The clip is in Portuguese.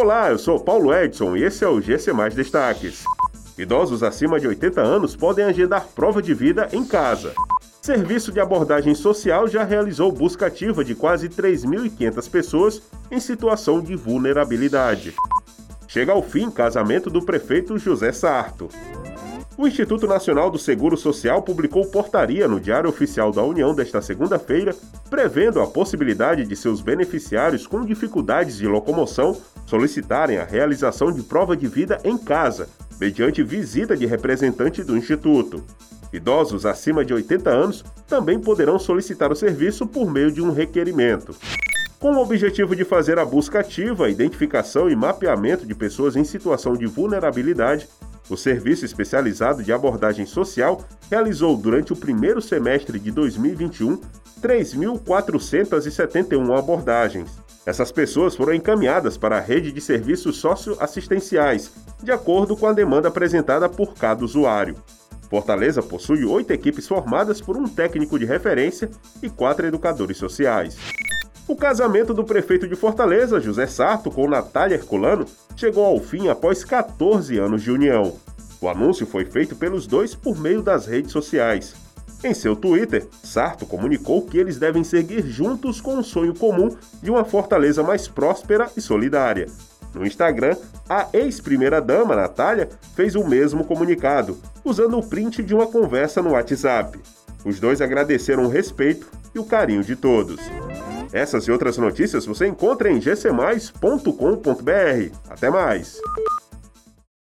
Olá, eu sou Paulo Edson e esse é o GC Mais Destaques. Idosos acima de 80 anos podem agendar prova de vida em casa. Serviço de abordagem social já realizou busca ativa de quase 3.500 pessoas em situação de vulnerabilidade. Chega ao fim casamento do prefeito José Sarto. O Instituto Nacional do Seguro Social publicou portaria no Diário Oficial da União desta segunda-feira, prevendo a possibilidade de seus beneficiários com dificuldades de locomoção solicitarem a realização de prova de vida em casa, mediante visita de representante do Instituto. Idosos acima de 80 anos também poderão solicitar o serviço por meio de um requerimento. Com o objetivo de fazer a busca ativa, identificação e mapeamento de pessoas em situação de vulnerabilidade, o Serviço Especializado de Abordagem Social realizou durante o primeiro semestre de 2021 3.471 abordagens. Essas pessoas foram encaminhadas para a rede de serviços socioassistenciais, de acordo com a demanda apresentada por cada usuário. Fortaleza possui oito equipes formadas por um técnico de referência e quatro educadores sociais. O casamento do prefeito de Fortaleza, José Sarto, com Natália Herculano, chegou ao fim após 14 anos de união. O anúncio foi feito pelos dois por meio das redes sociais. Em seu Twitter, Sarto comunicou que eles devem seguir juntos com o sonho comum de uma Fortaleza mais próspera e solidária. No Instagram, a ex-primeira-dama, Natália, fez o mesmo comunicado, usando o print de uma conversa no WhatsApp. Os dois agradeceram o respeito e o carinho de todos. Essas e outras notícias você encontra em gcmais.com.br. Até mais!